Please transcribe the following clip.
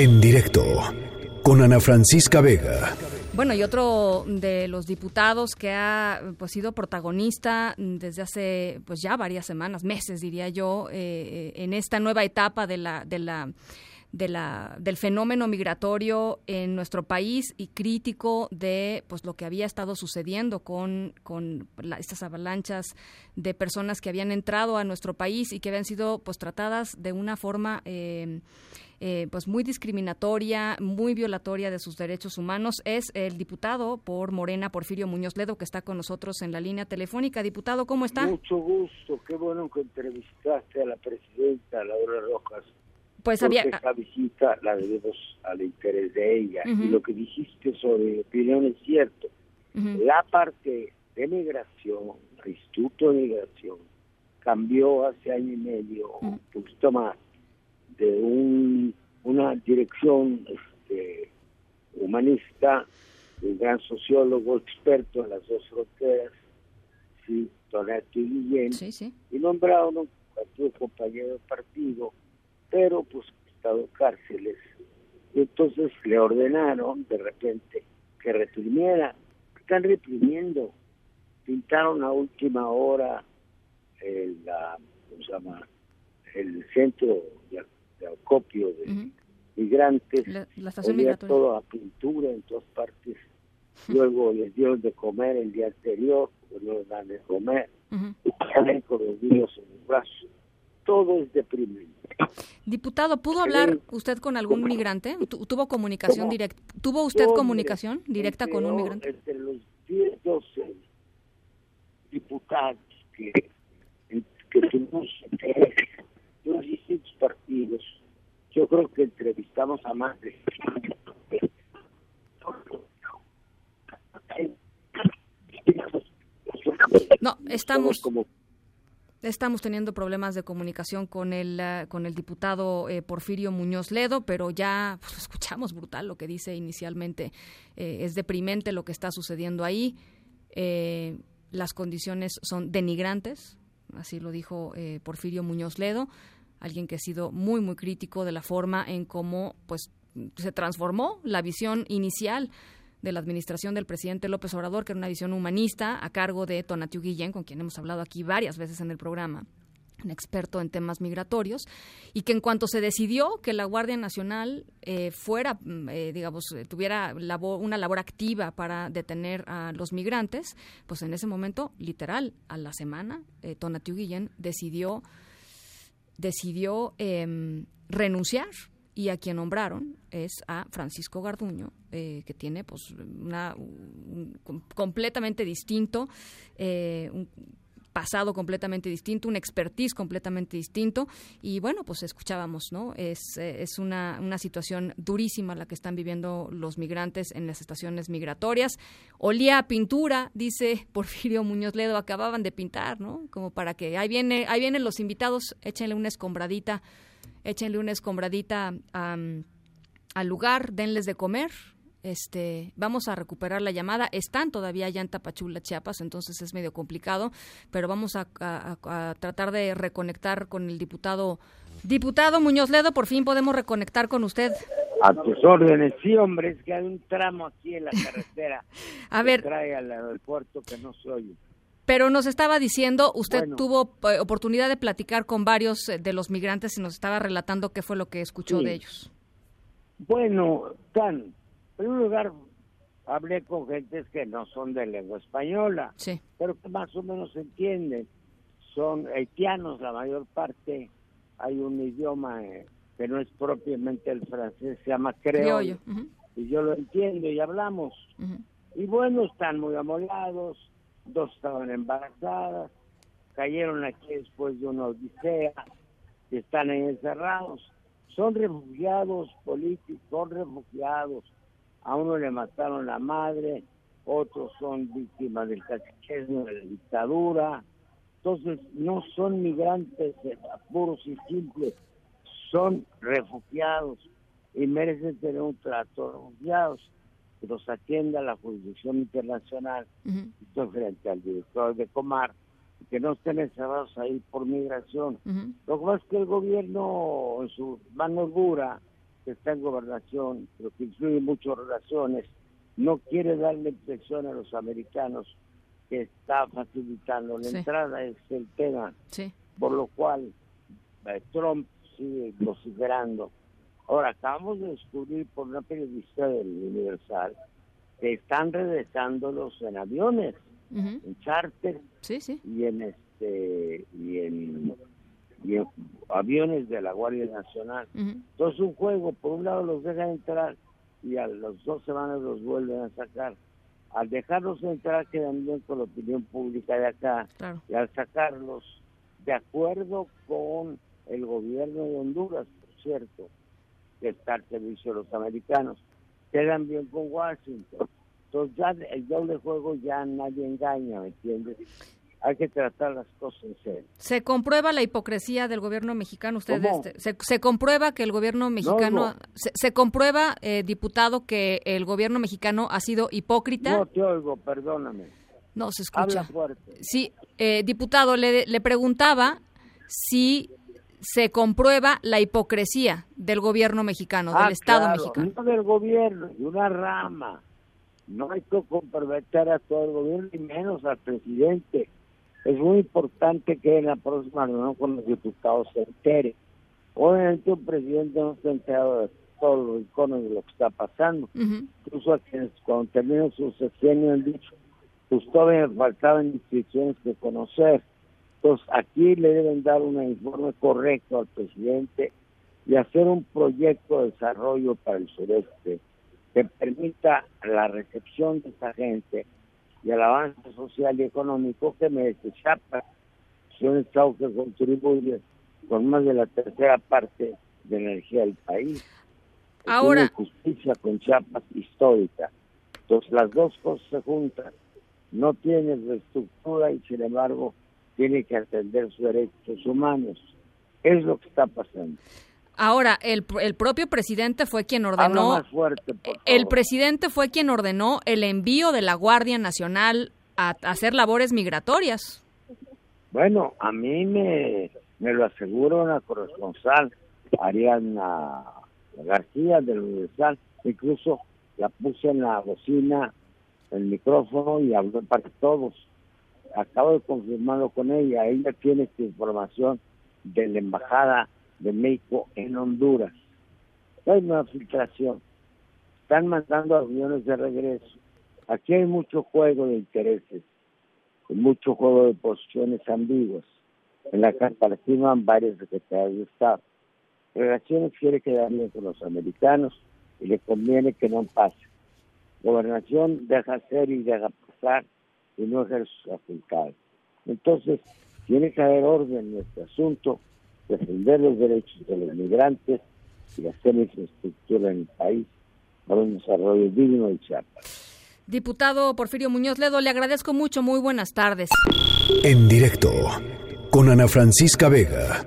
En directo con Ana Francisca Vega. Bueno, y otro de los diputados que ha pues, sido protagonista desde hace pues ya varias semanas, meses diría yo, eh, en esta nueva etapa de la, de la de la, del fenómeno migratorio en nuestro país y crítico de pues lo que había estado sucediendo con, con estas avalanchas de personas que habían entrado a nuestro país y que habían sido pues tratadas de una forma eh, eh, pues muy discriminatoria, muy violatoria de sus derechos humanos, es el diputado por Morena, Porfirio Muñoz Ledo, que está con nosotros en la línea telefónica. Diputado, ¿cómo está? Mucho gusto, qué bueno que entrevistaste a la presidenta Laura Rojas. Pues había esta visita la debemos al interés de ella. Y lo que dijiste sobre opinión es cierto. La parte de migración el instituto de migración cambió hace año y medio un poquito más de un, una dirección este, humanista un gran sociólogo experto en las dos fronteras sí y Guillén y nombraron un compañero de partido pero pues estado cárceles. Y entonces le ordenaron de repente que reprimiera. Están reprimiendo. Pintaron a última hora el, la, ¿cómo se llama? el centro de, acopio de migrantes. La, la todo a pintura en todas partes. Luego les dieron de comer el día anterior, no les dan de comer. Y salen con los niños en los brazos. Todo es deprimente. Diputado, ¿pudo hablar usted con algún migrante? ¿Tuvo comunicación directa? ¿Tuvo usted comunicación directa con un migrante? Entre los 10, 12 diputados que, que tuvimos que entrevistamos a más de no, estamos Estamos teniendo problemas de comunicación con el, eh, con el diputado eh, Porfirio Muñoz Ledo, pero ya pues, escuchamos brutal lo que dice inicialmente. Eh, es deprimente lo que está sucediendo ahí. las condiciones son denigrantes, así lo dijo Porfirio Muñoz Ledo, alguien que ha sido muy, muy crítico de la forma en cómo pues, se transformó la visión inicial de la administración del presidente López Obrador, que era una visión humanista a cargo de Tonatiu Guillén, con quien hemos hablado aquí varias veces en el programa un experto en temas migratorios, y que en cuanto se decidió que la Guardia Nacional eh, fuera, mm, eh, digamos, eh, tuviera una labor activa para detener a los migrantes, pues en ese momento, literal, a la semana, Tonatiu Guillén decidió, decidió em, renunciar y a quien nombraron es a Francisco Garduño, eh, que tiene pues una un, completamente distinto, eh, pasado completamente distinto, un expertise completamente distinto y bueno, pues escuchábamos, ¿no? Es, eh, es una, una situación durísima la que están viviendo los migrantes en las estaciones migratorias. Olía a pintura, dice Porfirio Muñoz Ledo, acababan de pintar, ¿no? Como para que ahí viene, ahí vienen los invitados, échenle una escombradita échenle una escombradita al lugar, denles de comer. Este, vamos a recuperar la llamada. Están todavía allá en Tapachula, Chiapas, entonces es medio complicado, pero vamos a, tratar de reconectar con el diputado. Diputado Muñoz Ledo, por fin podemos reconectar con usted. A tus órdenes, sí, hombre, es que hay un tramo aquí en la carretera. a ver. trae al aeropuerto que no soy. Pero nos estaba diciendo, usted tuvo eh, oportunidad de platicar con varios eh, de los migrantes y nos estaba relatando qué fue lo que escuchó de ellos. Bueno, tan, primer lugar, hablé con gentes que no son de lengua española, pero que más o menos entienden. Son haitianos la mayor parte. Hay un idioma eh, que no es propiamente el francés, se llama creollo. Y yo lo entiendo y hablamos. Y bueno, están muy amolados dos estaban embarazadas, cayeron aquí después de una odisea, están encerrados. Son refugiados políticos, son refugiados. A uno le mataron la madre, otros son víctimas del catequismo de la dictadura. Entonces, no son migrantes puros y simples, son refugiados y merecen tener un trato de refugiados que los atienda la jurisdicción internacional, estoy frente al director de Comar, que no estén encerrados ahí por migración. Lo que pasa es que el gobierno, en su mano dura, que está en gobernación, pero que influye muchas razones, no quiere darle presión a los americanos que está facilitando. La entrada, es el tema. Por lo cual eh, Trump sigue vociferando. Ahora, acabamos de descubrir por una periodista del Universal que están regresándolos en aviones, en charter y en este y en, aviones de la Guardia Nacional. Entonces un juego, por un lado los dejan entrar y a las dos semanas los vuelven a sacar. Al dejarlos entrar quedan bien con la opinión pública de acá y al sacarlos de acuerdo con el gobierno de Honduras, por cierto, que está al servicio de los americanos, quedan bien con Washington. Entonces ya el doble juego ya nadie engaña, ¿me entiendes? Hay que tratar las cosas en serio. ¿Se comprueba la hipocresía del gobierno mexicano? Ustedes, este, se, comprueba que el gobierno mexicano, Se, comprueba, eh, diputado, que el gobierno mexicano ha sido hipócrita? No te oigo, perdóname. No, se escucha. Sí, eh, diputado, le, le preguntaba si se comprueba la hipocresía del gobierno mexicano, del ah, Estado mexicano. No del gobierno, de una rama. No hay que comprometer a todo el gobierno, ni menos al presidente. Es muy importante que en la próxima reunión con los diputados se entere. Obviamente un presidente no está enterado de todos los iconos de lo que está pasando. Incluso a quienes cuando terminan su sexenio han dicho, pues todavía faltaban instituciones que conocer entonces, aquí le deben dar un informe correcto al presidente y hacer un proyecto de desarrollo para el sureste que permita la recepción de esa gente y el avance social y económico que merece Chiapas. Es un estado que contribuye con más de la tercera parte de energía del país. Ahora. justicia con Chiapas histórica. Entonces, las dos cosas se juntan. No tiene estructura y, sin embargo, tiene que atender sus derechos humanos. Es lo que está pasando. Ahora, el, el propio presidente fue quien ordenó. Más fuerte, el presidente fue quien ordenó el envío de la Guardia Nacional a, hacer labores migratorias. Bueno, a mí me, me lo aseguró una corresponsal, Ariana García del Universal. Incluso la puse en la bocina, el micrófono y habló para todos acabo de confirmarlo con ella, ella tiene esta información de la Embajada de México en Honduras. Hay una filtración. Están mandando aviones de regreso. Aquí hay mucho juego de intereses, mucho juego de posiciones ambiguas. En la participan varios secretarios de Estado. Relaciones quiere quedar bien con los americanos y le conviene que no pase. Gobernación deja hacer y deja pasar y no ejerce su Entonces, tiene que haber orden en este asunto, defender los derechos de los migrantes y hacer infraestructura en el país para un desarrollo digno de Chiapas. Diputado Porfirio Muñoz Ledo, le agradezco mucho. Muy buenas tardes. En directo con Ana Francisca Vega.